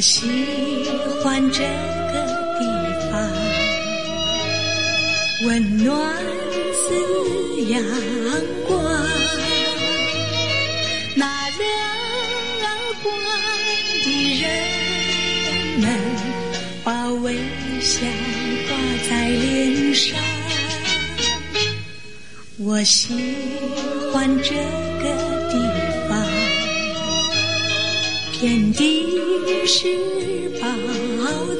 我喜欢这个地方，温暖似阳光。那乐观的人们把微笑挂在脸上。我喜欢这个天地。是宝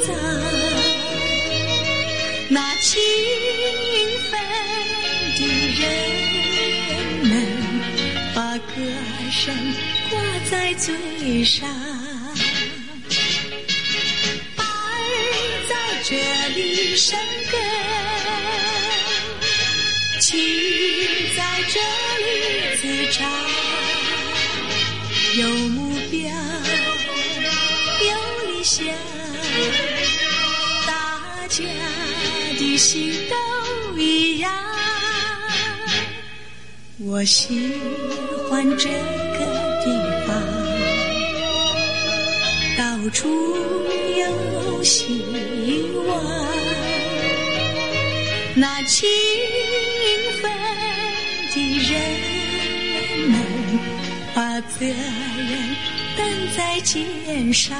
藏，那勤奋的人们把歌声挂在嘴上，爱在这里生根，情在这里滋长，有目标。想，大家的心都一样。我喜欢这个地方，到处有希望。那勤奋的人们把责任。站在肩上。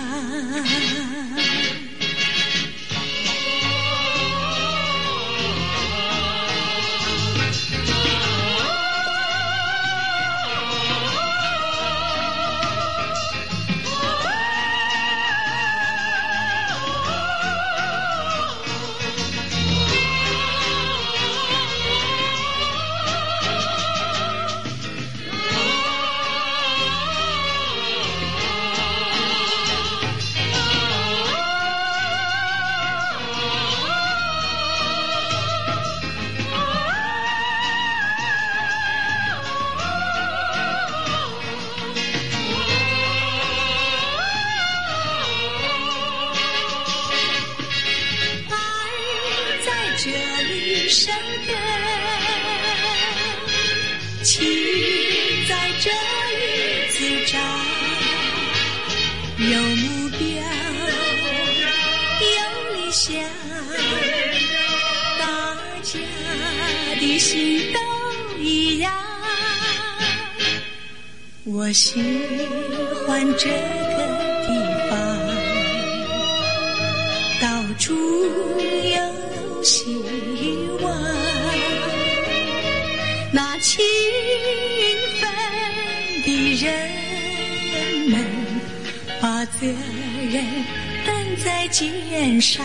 勤奋的人们把责任担在肩上。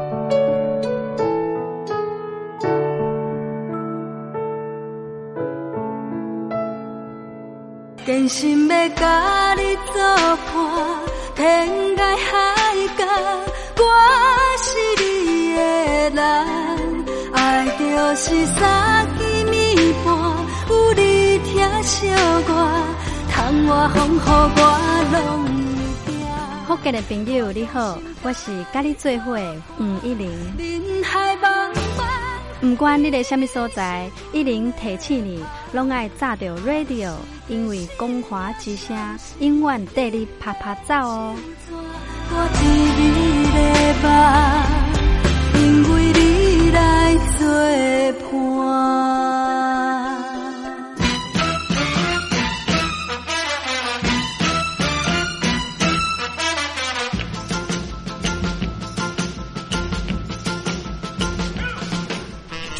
真心要甲你作伴，天涯海角，我是你的人。爱就是三更暝半，有你听。小我，窗外风雨我拢会惊。福建的朋友你好，我是甲你做伙吴一玲。人海茫茫，不管你在什么所在，一零提醒你，拢爱炸着 radio，因为光华之声永远带你啪啪走哦。我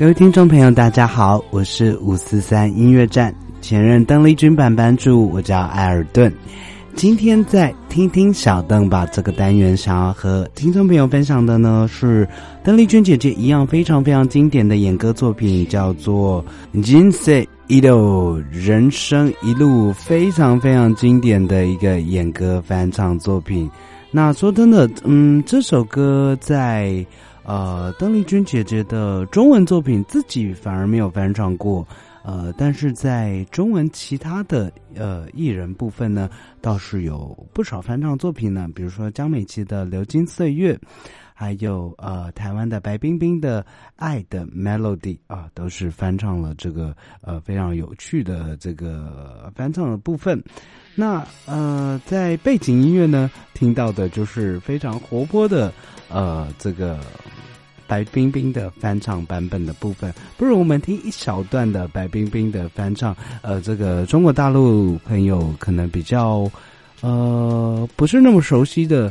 各位听众朋友，大家好，我是五四三音乐站前任邓丽君版版主，我叫艾尔顿。今天在听听小邓吧这个单元，想要和听众朋友分享的呢是邓丽君姐姐一样非常非常经典的演歌作品，叫做《人生一路》，人生一路非常非常经典的一个演歌翻唱作品。那说真的，嗯，这首歌在。呃，邓丽君姐姐的中文作品自己反而没有翻唱过，呃，但是在中文其他的呃艺人部分呢，倒是有不少翻唱作品呢，比如说江美琪的《流金岁月》，还有呃台湾的白冰冰的《爱的 Melody》啊，都是翻唱了这个呃非常有趣的这个翻唱的部分。那呃，在背景音乐呢，听到的就是非常活泼的。呃，这个白冰冰的翻唱版本的部分，不如我们听一小段的白冰冰的翻唱。呃，这个中国大陆朋友可能比较呃不是那么熟悉的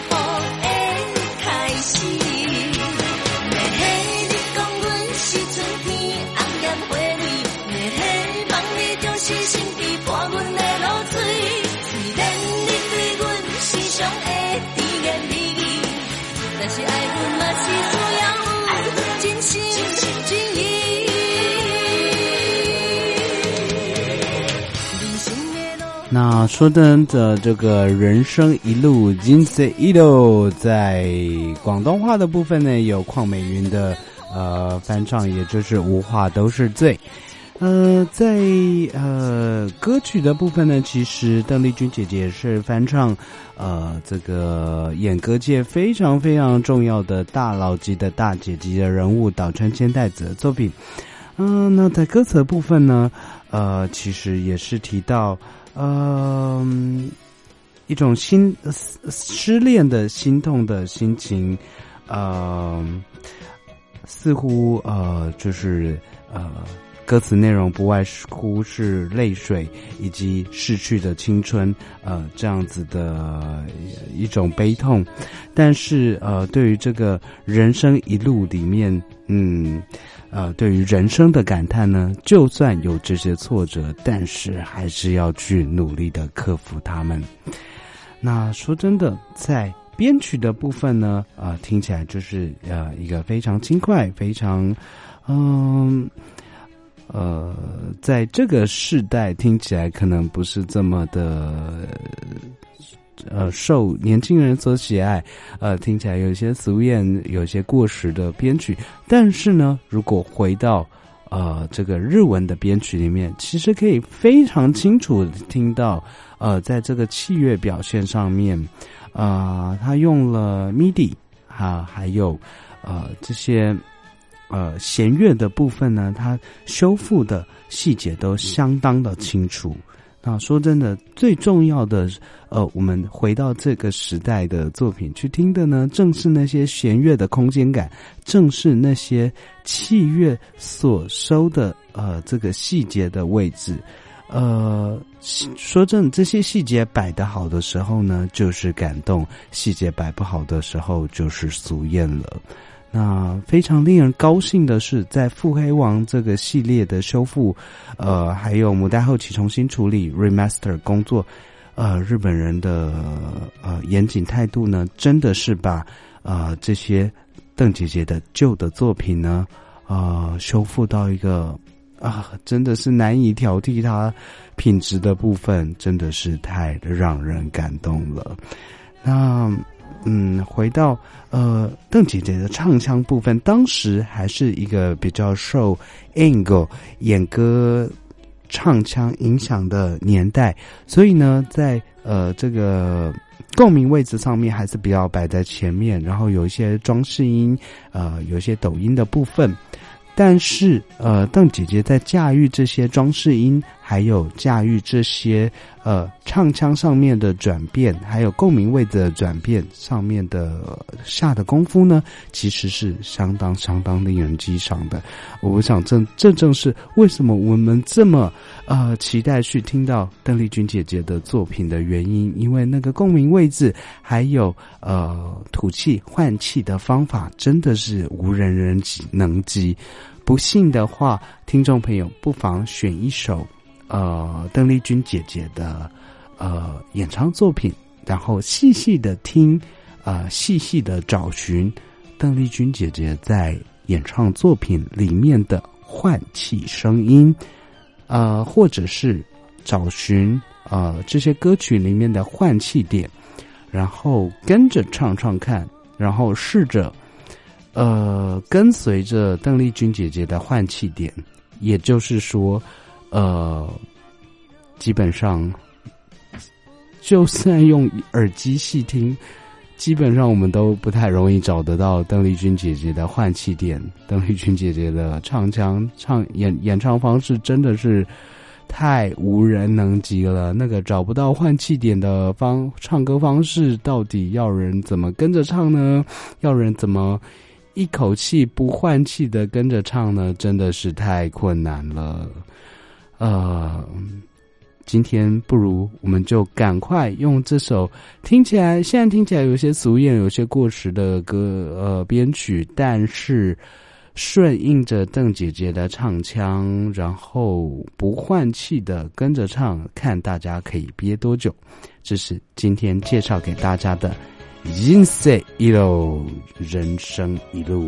啊说真的，这个人生一路，人生一路，在广东话的部分呢，有邝美云的呃翻唱，也就是无话都是罪。呃，在呃歌曲的部分呢，其实邓丽君姐姐是翻唱呃这个演歌界非常非常重要的大佬级的大姐级的人物岛川千代子的作品。嗯，那在歌词的部分呢，呃，其实也是提到。嗯，一种心失恋的心痛的心情，呃，似乎呃，就是呃，歌词内容不外乎是泪水以及逝去的青春，呃，这样子的一种悲痛。但是呃，对于这个人生一路里面，嗯。呃，对于人生的感叹呢，就算有这些挫折，但是还是要去努力的克服他们。那说真的，在编曲的部分呢，啊，听起来就是呃一个非常轻快，非常嗯，呃在这个时代听起来可能不是这么的。呃，受年轻人所喜爱，呃，听起来有些俗艳、有些过时的编曲。但是呢，如果回到呃这个日文的编曲里面，其实可以非常清楚听到，呃，在这个器乐表现上面，啊，他用了 MIDI 啊，还有呃这些呃弦乐的部分呢，它修复的细节都相当的清楚。那说真的，最重要的，呃，我们回到这个时代的作品去听的呢，正是那些弦乐的空间感，正是那些器乐所收的呃这个细节的位置，呃，说真，这些细节摆得好的时候呢，就是感动；细节摆不好的时候，就是俗艳了。那非常令人高兴的是，在《腹黑王》这个系列的修复，呃，还有母带后期重新处理 （remaster） 工作，呃，日本人的呃严谨态度呢，真的是把呃这些邓姐姐的旧的作品呢，呃，修复到一个啊，真的是难以挑剔它品质的部分，真的是太让人感动了。那。嗯，回到呃邓姐姐的唱腔部分，当时还是一个比较受 Angle 演歌唱腔影响的年代，所以呢，在呃这个共鸣位置上面还是比较摆在前面，然后有一些装饰音，呃，有一些抖音的部分。但是，呃，邓姐姐在驾驭这些装饰音，还有驾驭这些呃唱腔上面的转变，还有共鸣位的转变上面的下的功夫呢，其实是相当相当令人激赏的。我想，正正正是为什么我们这么呃期待去听到邓丽君姐姐的作品的原因，因为那个共鸣位置，还有呃吐气换气的方法，真的是无人人及能及。不信的话，听众朋友不妨选一首，呃，邓丽君姐姐的呃演唱作品，然后细细的听，呃，细细的找寻邓丽君姐姐在演唱作品里面的换气声音，呃，或者是找寻呃这些歌曲里面的换气点，然后跟着唱唱看，然后试着。呃，跟随着邓丽君姐姐的换气点，也就是说，呃，基本上，就算用耳机细听，基本上我们都不太容易找得到邓丽君姐姐的换气点。邓丽君姐姐的唱腔、唱演演唱方式真的是太无人能及了。那个找不到换气点的方唱歌方式，到底要人怎么跟着唱呢？要人怎么？一口气不换气的跟着唱呢，真的是太困难了。呃，今天不如我们就赶快用这首听起来现在听起来有些俗艳、有些过时的歌呃编曲，但是顺应着邓姐姐的唱腔，然后不换气的跟着唱，看大家可以憋多久。这是今天介绍给大家的。人生一路，人生一路。